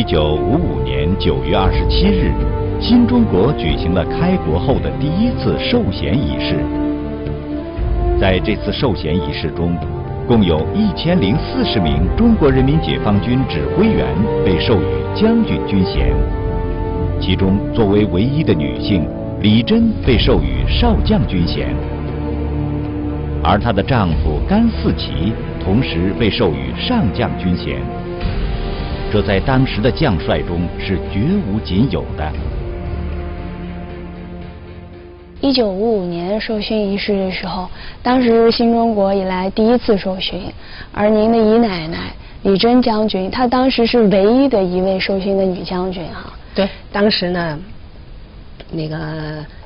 一九五五年九月二十七日，新中国举行了开国后的第一次授衔仪式。在这次授衔仪式中，共有一千零四十名中国人民解放军指挥员被授予将军军衔，其中作为唯一的女性，李珍被授予少将军衔，而她的丈夫甘四旗同时被授予上将军衔。这在当时的将帅中是绝无仅有的。一九五五年授勋仪式的时候，当时新中国以来第一次授勋，而您的姨奶奶李珍将军，她当时是唯一的一位授勋的女将军啊。对，当时呢，那个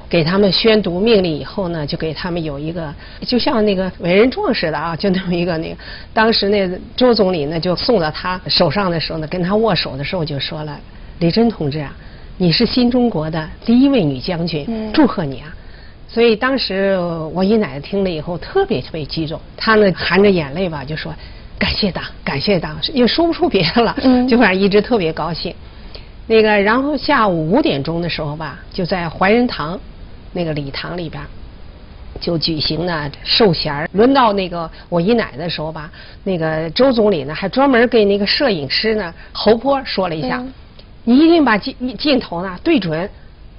给他们宣读命令以后呢，就给他们有一个，就像那个伟人状似的啊，就那么一个那个。当时那周总理呢，就送到他手上的时候呢，跟他握手的时候就说了：“李珍同志啊，你是新中国的第一位女将军，祝贺你啊！”所以当时我姨奶奶听了以后特别特别激动，她呢含着眼泪吧就说：“感谢党，感谢党，也说不出别的了，就反正一直特别高兴。”那个然后下午五点钟的时候吧，就在怀仁堂那个礼堂里边就举行呢授衔。轮到那个我姨奶奶的时候吧，那个周总理呢还专门给那个摄影师呢侯波说了一下：“你一定把镜镜头呢对准。”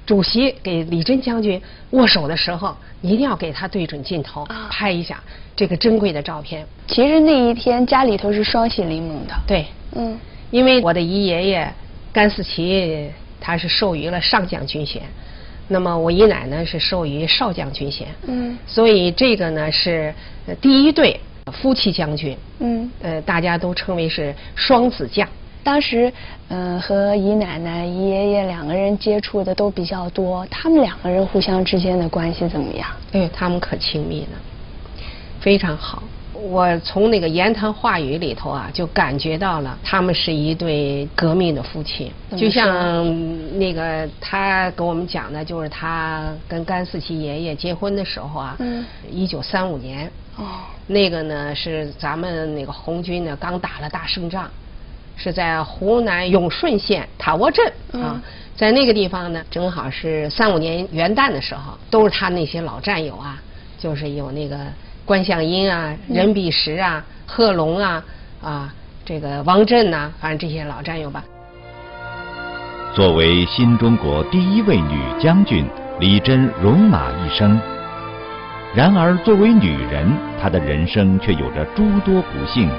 主席给李珍将军握手的时候，一定要给他对准镜头拍一下这个珍贵的照片。其实那一天家里头是双喜临门的。对，嗯，因为我的姨爷爷甘思齐他是授予了上将军衔，那么我姨奶奶是授予少将军衔，嗯，所以这个呢是第一对夫妻将军，嗯，呃，大家都称为是双子将。当时，嗯，和姨奶奶、姨爷爷两个人接触的都比较多，他们两个人互相之间的关系怎么样？哎，他们可亲密了，非常好。我从那个言谈话语里头啊，就感觉到了他们是一对革命的夫妻。就像那个他给我们讲的，就是他跟甘四旗爷爷结婚的时候啊，一九三五年，哦，那个呢是咱们那个红军呢刚打了大胜仗。是在湖南永顺县塔窝镇啊，在那个地方呢，正好是三五年元旦的时候，都是他那些老战友啊，就是有那个关向英啊、任弼时啊、贺龙啊啊，这个王震呐，反正这些老战友吧。作为新中国第一位女将军，李珍戎马一生。然而，作为女人，她的人生却有着诸多不幸。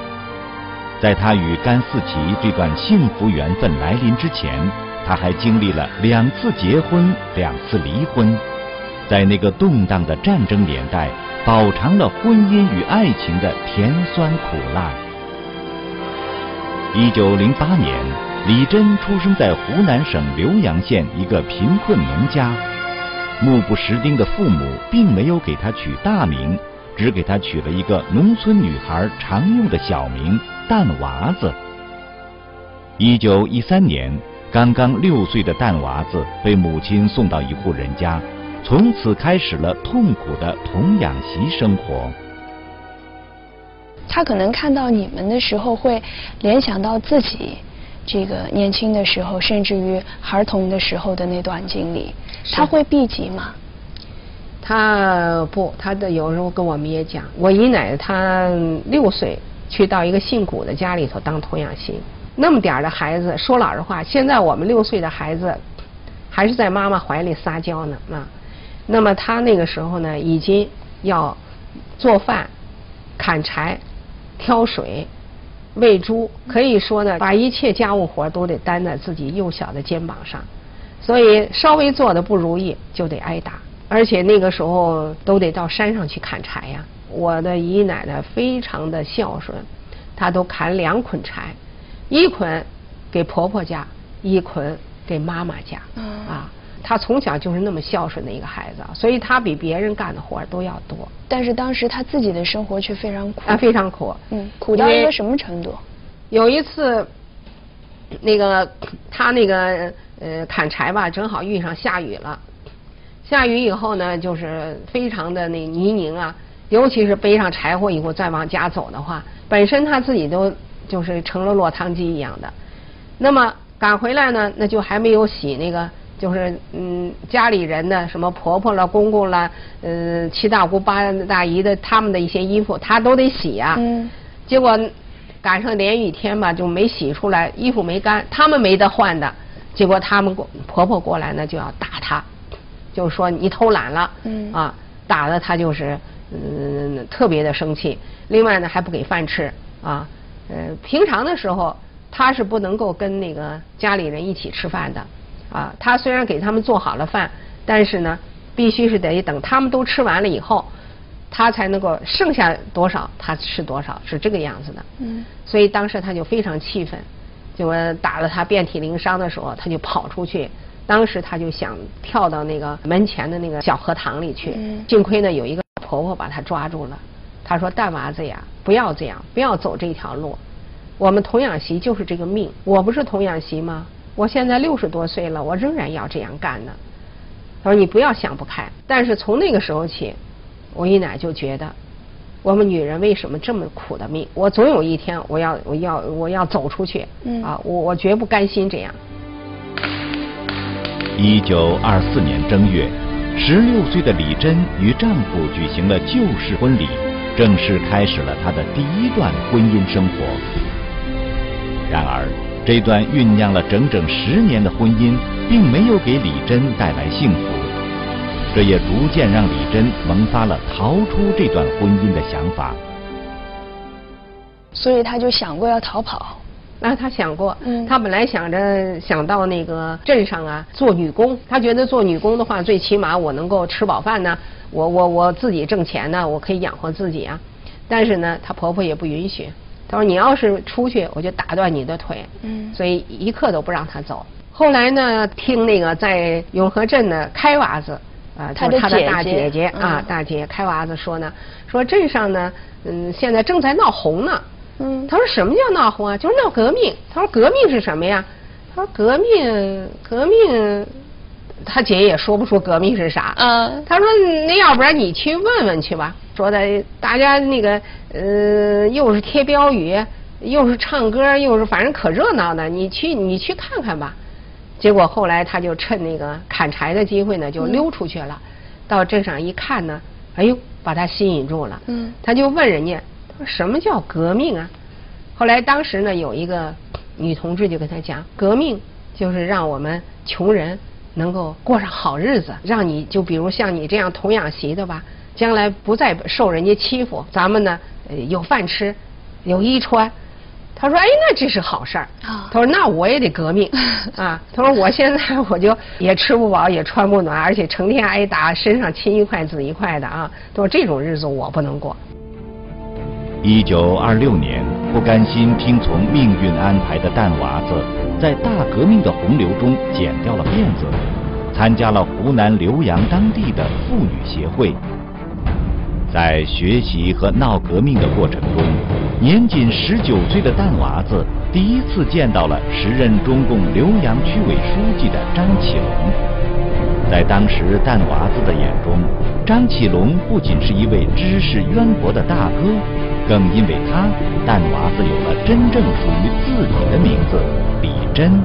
在她与甘四旗这段幸福缘分来临之前，她还经历了两次结婚、两次离婚，在那个动荡的战争年代，饱尝了婚姻与爱情的甜酸苦辣。一九零八年，李珍出生在湖南省浏阳县一个贫困农家，目不识丁的父母并没有给他取大名，只给他取了一个农村女孩常用的小名。蛋娃子。一九一三年，刚刚六岁的蛋娃子被母亲送到一户人家，从此开始了痛苦的童养媳生活。他可能看到你们的时候，会联想到自己这个年轻的时候，甚至于孩童的时候的那段经历。他会避忌吗？他不，他的有时候跟我们也讲，我姨奶奶她六岁。去到一个姓古的家里头当童养媳，那么点儿的孩子，说老实话，现在我们六岁的孩子还是在妈妈怀里撒娇呢啊。那么他那个时候呢，已经要做饭、砍柴、挑水、喂猪，可以说呢，把一切家务活都得担在自己幼小的肩膀上，所以稍微做的不如意就得挨打，而且那个时候都得到山上去砍柴呀。我的姨奶奶非常的孝顺，她都砍两捆柴，一捆给婆婆家，一捆给妈妈家。啊，她从小就是那么孝顺的一个孩子，所以他比别人干的活都要多。但是当时他自己的生活却非常苦。啊，非常苦。嗯，苦到一个什么程度？有一次，那个他那个呃砍柴吧，正好遇上下雨了。下雨以后呢，就是非常的那泥泞啊。尤其是背上柴火以后再往家走的话，本身他自己都就是成了落汤鸡一样的。那么赶回来呢，那就还没有洗那个，就是嗯家里人呢什么婆婆了、公公了、呃七大姑八大姨的他们的一些衣服，她都得洗啊。嗯。结果赶上连雨天吧，就没洗出来，衣服没干，他们没得换的。结果他们过婆婆过来呢，就要打她，就说你偷懒了。嗯。啊，打的她就是嗯特别的生气。另外呢，还不给饭吃啊。呃，平常的时候她是不能够跟那个家里人一起吃饭的啊。他虽然给他们做好了饭，但是呢，必须是得等他们都吃完了以后。他才能够剩下多少，他吃多少，是这个样子的。嗯。所以当时他就非常气愤，就打得他遍体鳞伤的时候，他就跑出去。当时他就想跳到那个门前的那个小荷塘里去。嗯。幸亏呢有一个婆婆把他抓住了。他说：“大娃子呀，不要这样，不要走这条路。我们童养媳就是这个命。我不是童养媳吗？我现在六十多岁了，我仍然要这样干呢。”他说：“你不要想不开。”但是从那个时候起。我姨奶就觉得，我们女人为什么这么苦的命？我总有一天我要我要我要走出去，啊，我我绝不甘心这样。一九二四年正月，十六岁的李珍与丈夫举行了旧式婚礼，正式开始了她的第一段婚姻生活。然而，这段酝酿了整整十年的婚姻，并没有给李珍带来幸福。这也逐渐让李珍萌发了逃出这段婚姻的想法，所以他就想过要逃跑。那他想过，嗯，他本来想着想到那个镇上啊做女工，他觉得做女工的话，最起码我能够吃饱饭呢，我我我自己挣钱呢，我可以养活自己啊。但是呢，她婆婆也不允许，她说你要是出去，我就打断你的腿。嗯，所以一刻都不让他走。后来呢，听那个在永和镇的开娃子。啊，就是他的大姐姐啊，大姐开娃子说呢，说镇上呢，嗯，现在正在闹红呢。嗯，他说什么叫闹红啊？就是闹革命。他说革命是什么呀？他说革命，革命，他姐也说不出革命是啥。嗯，他说那要不然你去问问去吧。说的大家那个呃，又是贴标语，又是唱歌，又是反正可热闹的，你去你去看看吧。结果后来他就趁那个砍柴的机会呢，就溜出去了。到镇上一看呢，哎呦，把他吸引住了。嗯。他就问人家，他说什么叫革命啊？后来当时呢，有一个女同志就跟他讲，革命就是让我们穷人能够过上好日子，让你就比如像你这样童养媳的吧，将来不再受人家欺负，咱们呢有饭吃，有衣穿。他说：“哎，那这是好事儿。”他说：“那我也得革命 啊！”他说：“我现在我就也吃不饱，也穿不暖，而且成天挨打，身上青一块紫一块的啊！”他说：“这种日子我不能过。”一九二六年，不甘心听从命运安排的蛋娃子，在大革命的洪流中剪掉了辫子，参加了湖南浏阳当地的妇女协会。在学习和闹革命的过程中，年仅十九岁的蛋娃子第一次见到了时任中共浏阳区委书记的张启龙。在当时蛋娃子的眼中，张启龙不仅是一位知识渊博的大哥，更因为他，蛋娃子有了真正属于自己的名字——李珍。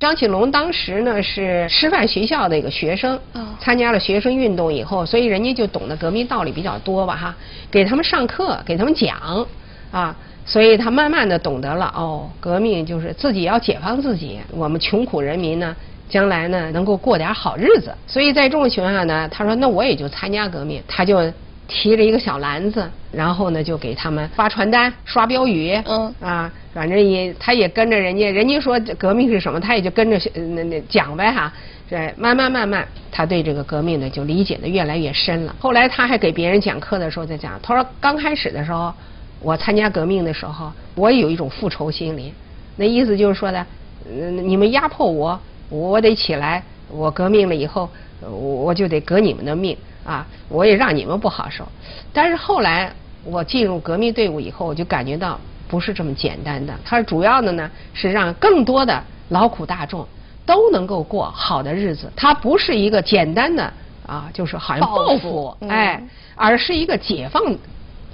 张启龙当时呢是师范学校的一个学生，参加了学生运动以后，所以人家就懂得革命道理比较多吧哈，给他们上课，给他们讲啊，所以他慢慢的懂得了哦，革命就是自己要解放自己，我们穷苦人民呢，将来呢能够过点好日子，所以在这种情况下呢，他说那我也就参加革命，他就。提着一个小篮子，然后呢就给他们发传单、刷标语，嗯啊，反正也他也跟着人家，人家说革命是什么，他也就跟着那那讲呗哈。这慢慢慢慢，他对这个革命呢就理解的越来越深了。后来他还给别人讲课的时候在讲，他说刚开始的时候，我参加革命的时候，我也有一种复仇心理，那意思就是说的，嗯，你们压迫我，我得起来，我革命了以后，我我就得革你们的命。啊，我也让你们不好受，但是后来我进入革命队伍以后，我就感觉到不是这么简单的。它主要的呢是让更多的劳苦大众都能够过好的日子。它不是一个简单的啊，就是好像报复，哎，而是一个解放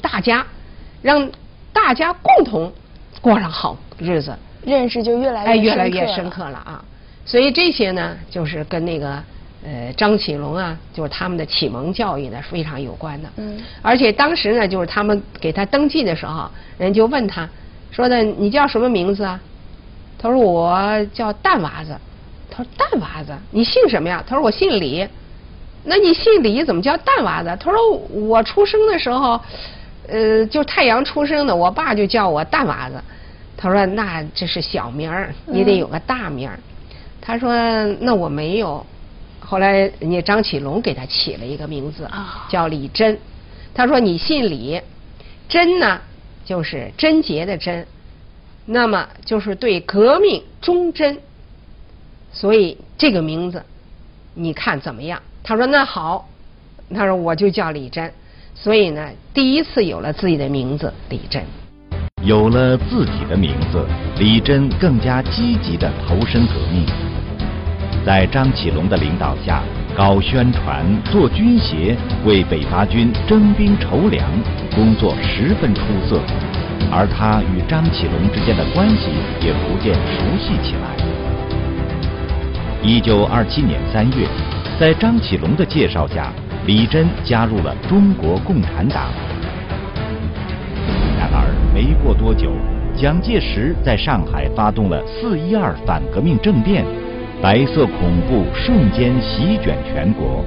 大家，让大家共同过上好日子。认识就越来越哎，越来深刻了越深刻了啊。所以这些呢，就是跟那个呃张启龙啊，就是他们的启蒙教育呢非常有关的。嗯而且当时呢，就是他们给他登记的时候，人就问他说的你叫什么名字啊？他说我叫蛋娃子。他说蛋娃子，你姓什么呀？他说我姓李。那你姓李怎么叫蛋娃子？他说我出生的时候，呃，就太阳出生的，我爸就叫我蛋娃子。他说那这是小名儿，你得有个大名儿。他说那我没有。后来人家张启龙给他起了一个名字，啊叫李真。他说你姓李，贞呢就是贞洁的贞，那么就是对革命忠贞。所以这个名字，你看怎么样？他说那好，他说我就叫李真。所以呢，第一次有了自己的名字李真。有了自己的名字，李真更加积极的投身革命。在张启龙的领导下，搞宣传、做军协，为北伐军征兵筹粮，工作十分出色。而他与张启龙之间的关系也逐渐熟悉起来。一九二七年三月，在张启龙的介绍下，李真加入了中国共产党。然而，没过多久，蒋介石在上海发动了“四一二”反革命政变，白色恐怖瞬间席卷全国。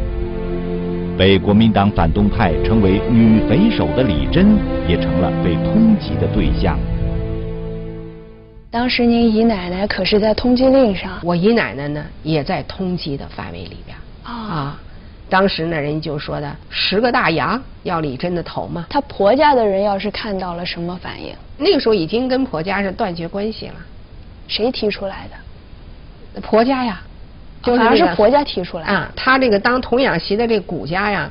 被国民党反动派称为“女匪首”的李珍，也成了被通缉的对象。当时您姨奶奶可是在通缉令上我姨奶奶呢，也在通缉的范围里边啊啊。当时呢，人就说的十个大洋要李珍的头嘛。她婆家的人要是看到了什么反应？那个时候已经跟婆家是断绝关系了。谁提出来的？婆家呀，就是反而是婆家提出来的啊。他这个当童养媳的这个谷家呀，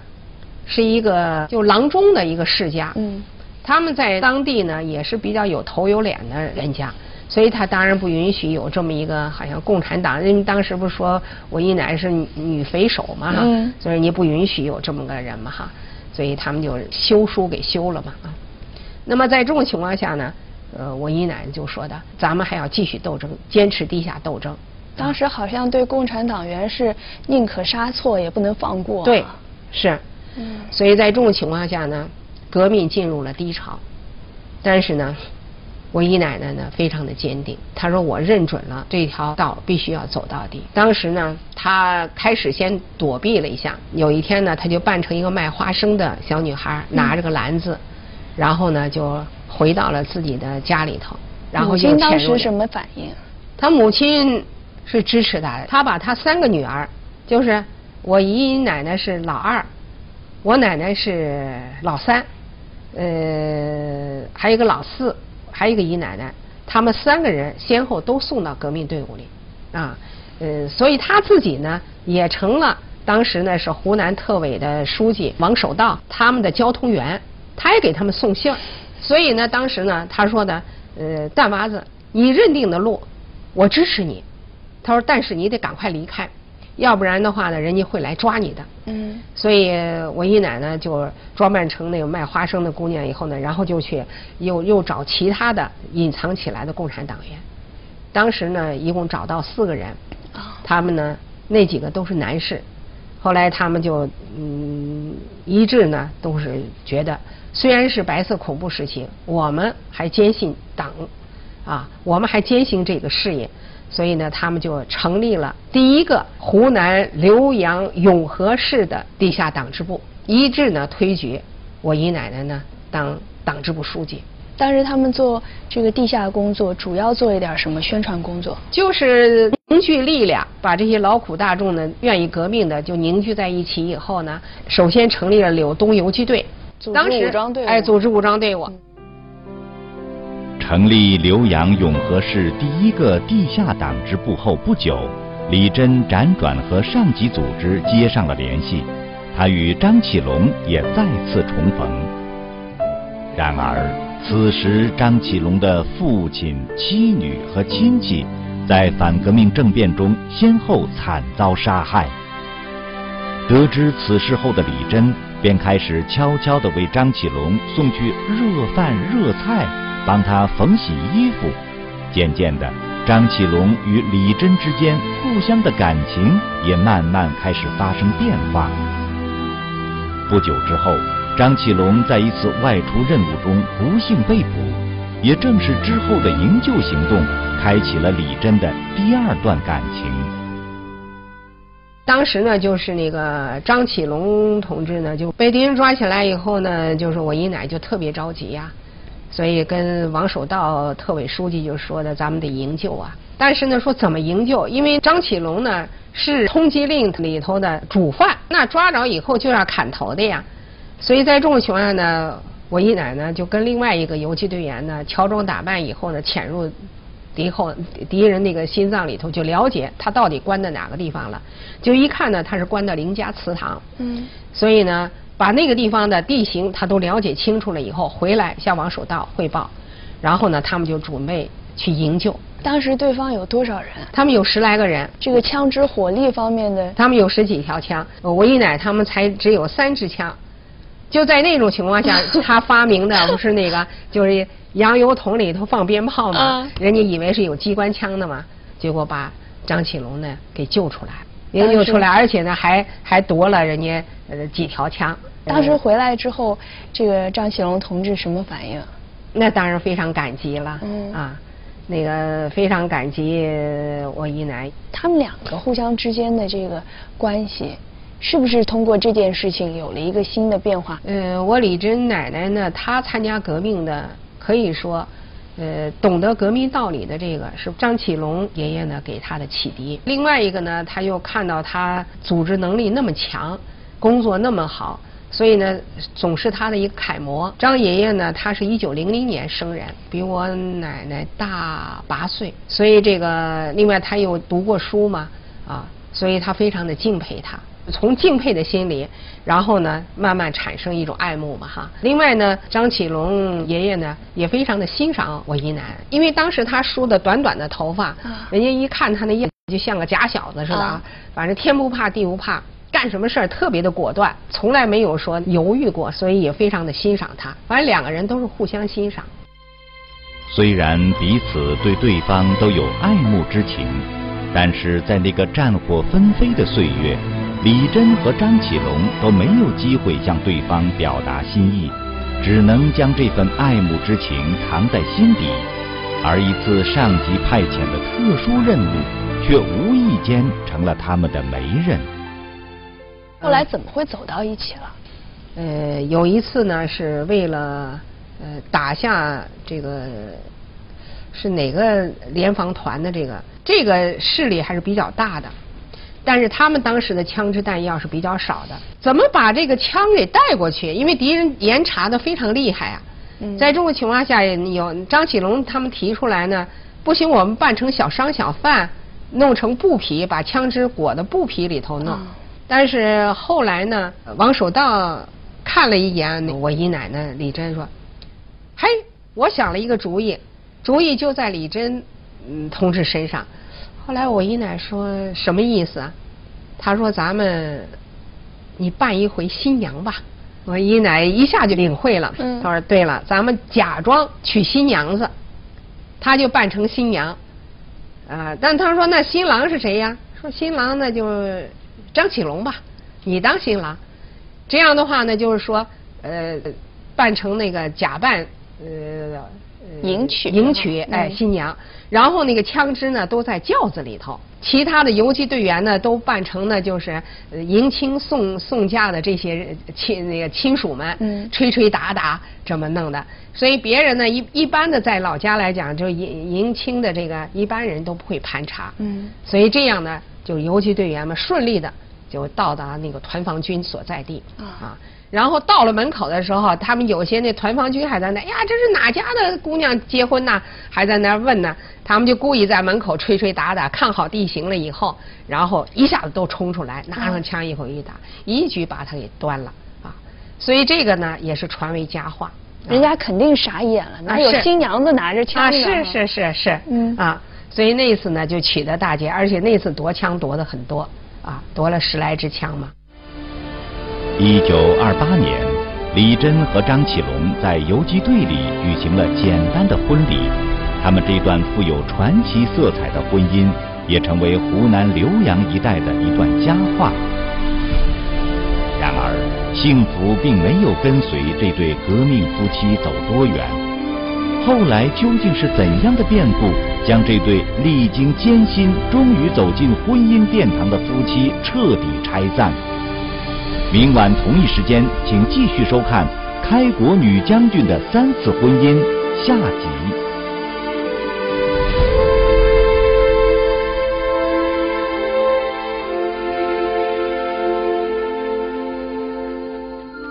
是一个就郎中的一个世家。嗯，他们在当地呢也是比较有头有脸的人家，所以他当然不允许有这么一个好像共产党，因为当时不是说我姨奶是女女匪首嘛哈，嗯所以你不允许有这么个人嘛哈，所以他们就修书给修了嘛啊。那么在这种情况下呢，呃，我姨奶奶就说的，咱们还要继续斗争，坚持地下斗争。当时好像对共产党员是宁可杀错也不能放过啊。对，是。嗯所以在这种情况下呢，革命进入了低潮。但是呢，我姨奶奶呢非常的坚定，她说我认准了这条道必须要走到底。当时呢，她开始先躲避了一下，有一天呢，她就扮成一个卖花生的小女孩，拿着个篮子，然后呢就回到了自己的家里头，然后母就亲当时什么反应？她母亲是支持他的，他把他三个女儿，就是我姨姨奶奶是老二，我奶奶是老三，呃，还有一个老四，还有一个姨奶奶，他们三个人先后都送到革命队伍里，啊，呃，所以他自己呢也成了当时呢是湖南特委的书记王守道他们的交通员，他也给他们送信儿，所以呢当时呢他说的，呃，蛋娃子，你认定的路。我支持你。他说，但是你得赶快离开，要不然的话呢，人家会来抓你的。嗯所以我姨奶呢就装扮成那个卖花生的姑娘以后呢，然后就去又又找其他的隐藏起来的共产党员。当时呢，一共找到四个人，啊他们呢那几个都是男士。后来他们就嗯一致呢都是觉得，虽然是白色恐怖时期，我们还坚信党啊，我们还坚信这个事业。所以呢，他们就成立了第一个湖南浏阳永和市的地下党支部，一致呢推举我姨奶奶呢当党支部书记。当时他们做这个地下工作，主要做一点什么宣传工作？就是凝聚力量，把这些劳苦大众呢愿意革命的就凝聚在一起以后呢，首先成立了柳东游击队，组织当时武装队哎，组织武装队伍。成立浏阳永和市第一个地下党支部后不久，李珍辗转和上级组织接上了联系，他与张启龙也再次重逢。然而，此时张启龙的父亲、妻女和亲戚在反革命政变中先后惨遭杀害。得知此事后的李珍便开始悄悄地为张启龙送去热饭热菜，帮他缝洗衣服。渐渐的，张启龙与李珍之间互相的感情也慢慢开始发生变化。不久之后，张启龙在一次外出任务中不幸被捕，也正是之后的营救行动，开启了李珍的第二段感情。当时呢，就是那个张启龙同志呢，就被敌人抓起来以后呢，就是我姨奶就特别着急呀，所以跟王守道特委书记就说的，咱们得营救啊。但是呢，说怎么营救？因为张启龙呢是通缉令里头的主犯，那抓着以后就要砍头的呀。所以在这种情况下呢，我姨奶呢就跟另外一个游击队员呢乔装打扮以后呢潜入。敌后敌人那个心脏里头就了解他到底关在哪个地方了，就一看呢他是关到林家祠堂，嗯，所以呢把那个地方的地形他都了解清楚了以后回来向王守道汇报，然后呢他们就准备去营救。当时对方有多少人？他们有十来个人。这个枪支火力方面的？他们有十几条枪，我一奶他们才只有三支枪。就在那种情况下，他发明的不是那个，就是洋油桶里头放鞭炮嘛，人家以为是有机关枪的嘛，结果把张启龙呢给救出来，营救出来，而且呢还还夺了人家呃几条枪。当时回来之后，这个张启龙同志什么反应？那当然非常感激了，嗯啊，那个非常感激我姨奶。他们两个互相之间的这个关系。是不是通过这件事情有了一个新的变化？呃，我李珍奶奶呢，她参加革命的，可以说，呃，懂得革命道理的这个是张启龙爷爷呢给她的启迪。另外一个呢，他又看到他组织能力那么强，工作那么好，所以呢，总是他的一个楷模。张爷爷呢，他是一九零零年生人，比我奶奶大八岁，所以这个另外他又读过书嘛，啊，所以他非常的敬佩他。从敬佩的心理，然后呢，慢慢产生一种爱慕嘛哈。另外呢，张启龙爷爷呢也非常的欣赏我姨奶，因为当时他梳的短短的头发，人家一看他那样就像个假小子似的啊。反正天不怕地不怕，干什么事儿特别的果断，从来没有说犹豫过，所以也非常的欣赏他。反正两个人都是互相欣赏。虽然彼此对对方都有爱慕之情，但是在那个战火纷飞的岁月。李珍和张启龙都没有机会向对方表达心意，只能将这份爱慕之情藏在心底，而一次上级派遣的特殊任务，却无意间成了他们的媒人。后来怎么会走到一起了？呃，有一次呢，是为了呃打下这个是哪个联防团的这个这个势力还是比较大的。但是他们当时的枪支弹药是比较少的，怎么把这个枪给带过去？因为敌人严查的非常厉害啊。在这种情况下，有张启龙他们提出来呢，不行，我们扮成小商小贩，弄成布匹，把枪支裹在布匹里头弄。但是后来呢，王守道看了一眼我姨奶奶李珍，说：“嘿，我想了一个主意，主意就在李珍嗯同志身上。”后来我姨奶说什么意思啊？她说咱们你扮一回新娘吧。我姨奶一下就领会了。她说对了，咱们假装娶新娘子，她就扮成新娘。啊，但她说那新郎是谁呀？说新郎那就张启龙吧，你当新郎。这样的话呢，就是说呃扮成那个假扮呃。迎娶迎娶哎新娘，然后那个枪支呢都在轿子里头，其他的游击队员呢都扮成呢就是迎亲送送嫁的这些亲那个亲属们，嗯，吹吹打打这么弄的，所以别人呢一一般的在老家来讲，就迎迎亲的这个一般人都不会盘查，嗯，所以这样呢就游击队员们顺利的就到达那个团防军所在地啊。然后到了门口的时候，他们有些那团防军还在那，哎呀，这是哪家的姑娘结婚呢？还在那问呢。他们就故意在门口吹吹打打，看好地形了以后，然后一下子都冲出来，拿上枪以后一打，一举把他给端了啊！所以这个呢也是传为佳话。人家肯定傻眼了，哪有新娘子拿着枪的？是是是是，嗯啊，所以那次呢就取得大捷，而且那次夺枪夺的很多啊，夺了十来支枪嘛。一九二八年，李珍和张启龙在游击队里举行了简单的婚礼，他们这段富有传奇色彩的婚姻，也成为湖南浏阳一带的一段佳话。然而，幸福并没有跟随这对革命夫妻走多远。后来究竟是怎样的变故，将这对历经艰辛终于走进婚姻殿堂的夫妻彻底拆散？明晚同一时间，请继续收看开国女将军的三次婚姻下集。